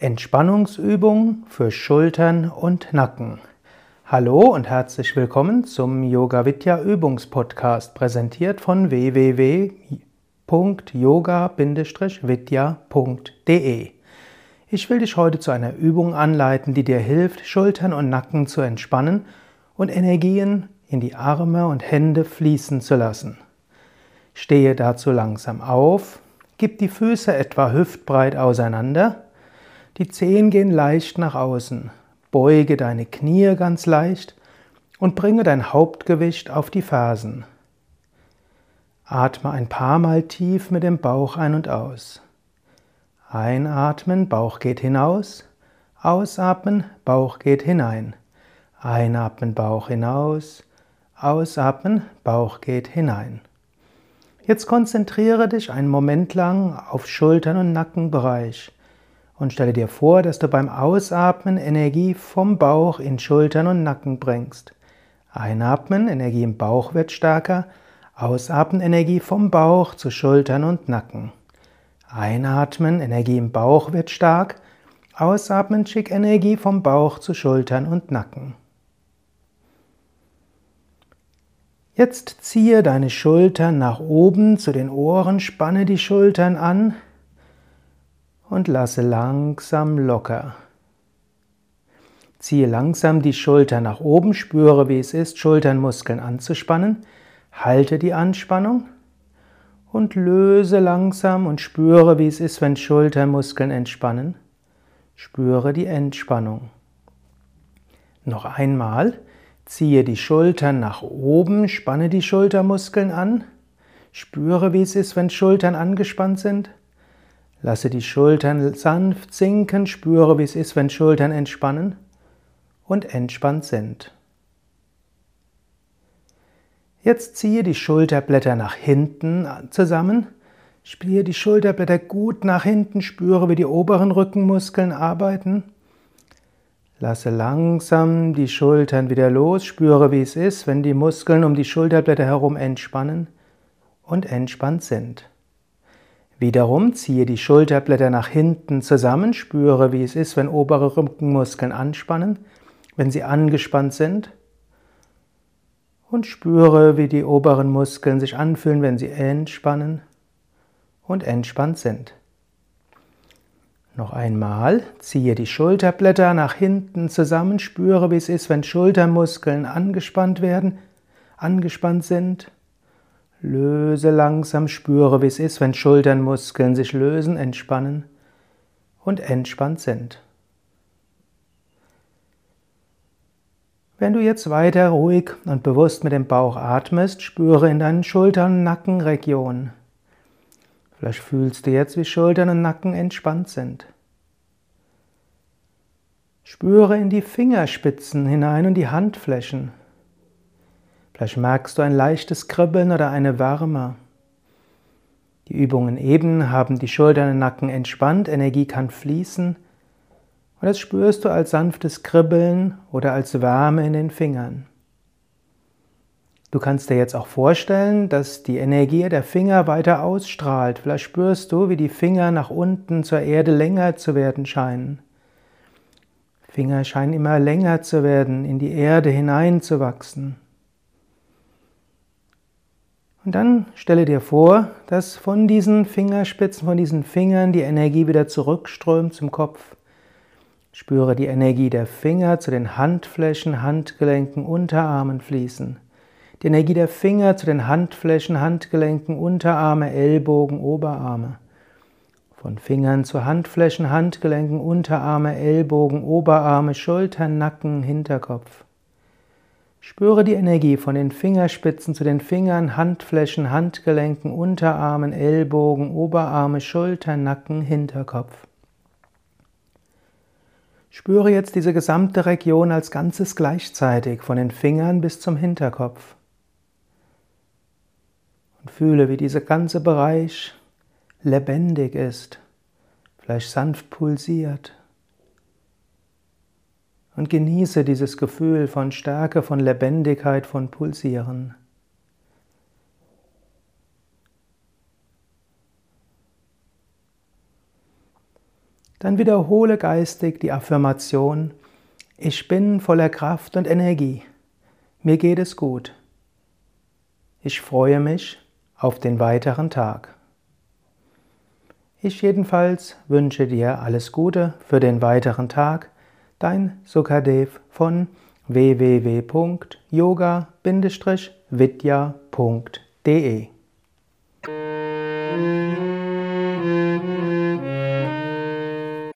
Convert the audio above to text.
Entspannungsübung für Schultern und Nacken. Hallo und herzlich willkommen zum Yoga Vidya Übungspodcast, präsentiert von www.yoga-vidya.de. Ich will dich heute zu einer Übung anleiten, die dir hilft, Schultern und Nacken zu entspannen und Energien in die Arme und Hände fließen zu lassen. Stehe dazu langsam auf, gib die Füße etwa hüftbreit auseinander, die Zehen gehen leicht nach außen, beuge deine Knie ganz leicht und bringe dein Hauptgewicht auf die Fersen. Atme ein paar Mal tief mit dem Bauch ein und aus. Einatmen, Bauch geht hinaus. Ausatmen, Bauch geht hinein. Einatmen, Bauch hinaus. Ausatmen, Bauch geht hinein. Jetzt konzentriere dich einen Moment lang auf Schultern- und Nackenbereich und stelle dir vor, dass du beim Ausatmen Energie vom Bauch in Schultern und Nacken bringst. Einatmen, Energie im Bauch wird stärker. Ausatmen, Energie vom Bauch zu Schultern und Nacken. Einatmen, Energie im Bauch wird stark. Ausatmen, schick Energie vom Bauch zu Schultern und Nacken. Jetzt ziehe deine Schultern nach oben zu den Ohren, spanne die Schultern an und lasse langsam locker. Ziehe langsam die Schultern nach oben, spüre, wie es ist, Schulternmuskeln anzuspannen, halte die Anspannung und löse langsam und spüre, wie es ist, wenn Schultermuskeln entspannen. Spüre die Entspannung. Noch einmal. Ziehe die Schultern nach oben, spanne die Schultermuskeln an. Spüre, wie es ist, wenn Schultern angespannt sind. Lasse die Schultern sanft sinken, spüre, wie es ist, wenn Schultern entspannen und entspannt sind. Jetzt ziehe die Schulterblätter nach hinten zusammen. Spiele die Schulterblätter gut nach hinten, spüre, wie die oberen Rückenmuskeln arbeiten. Lasse langsam die Schultern wieder los, spüre, wie es ist, wenn die Muskeln um die Schulterblätter herum entspannen und entspannt sind. Wiederum ziehe die Schulterblätter nach hinten zusammen, spüre, wie es ist, wenn obere Rückenmuskeln anspannen, wenn sie angespannt sind. Und spüre, wie die oberen Muskeln sich anfühlen, wenn sie entspannen und entspannt sind. Noch einmal, ziehe die Schulterblätter nach hinten zusammen, spüre, wie es ist, wenn Schultermuskeln angespannt werden, angespannt sind. Löse langsam, spüre, wie es ist, wenn Schulternmuskeln sich lösen, entspannen und entspannt sind. Wenn du jetzt weiter ruhig und bewusst mit dem Bauch atmest, spüre in deinen Schultern- und Nackenregionen. Vielleicht fühlst du jetzt, wie Schultern und Nacken entspannt sind. Spüre in die Fingerspitzen hinein und die Handflächen. Vielleicht merkst du ein leichtes Kribbeln oder eine Wärme. Die Übungen eben haben die Schultern und Nacken entspannt, Energie kann fließen und das spürst du als sanftes Kribbeln oder als Wärme in den Fingern. Du kannst dir jetzt auch vorstellen, dass die Energie der Finger weiter ausstrahlt. Vielleicht spürst du, wie die Finger nach unten zur Erde länger zu werden scheinen. Finger scheinen immer länger zu werden, in die Erde hineinzuwachsen. Und dann stelle dir vor, dass von diesen Fingerspitzen, von diesen Fingern die Energie wieder zurückströmt zum Kopf. Spüre die Energie der Finger zu den Handflächen, Handgelenken, Unterarmen fließen die Energie der Finger zu den Handflächen, Handgelenken, Unterarme, Ellbogen, Oberarme. Von Fingern zu Handflächen, Handgelenken, Unterarme, Ellbogen, Oberarme, Schultern, Nacken, Hinterkopf. Spüre die Energie von den Fingerspitzen zu den Fingern, Handflächen, Handgelenken, Unterarmen, Ellbogen, Oberarme, Schultern, Nacken, Hinterkopf. Spüre jetzt diese gesamte Region als Ganzes gleichzeitig, von den Fingern bis zum Hinterkopf. Fühle, wie dieser ganze Bereich lebendig ist, vielleicht sanft pulsiert. Und genieße dieses Gefühl von Stärke, von Lebendigkeit, von Pulsieren. Dann wiederhole geistig die Affirmation, ich bin voller Kraft und Energie. Mir geht es gut. Ich freue mich auf den weiteren Tag. Ich jedenfalls wünsche dir alles Gute für den weiteren Tag. Dein Sukadev von www.yoga-vidya.de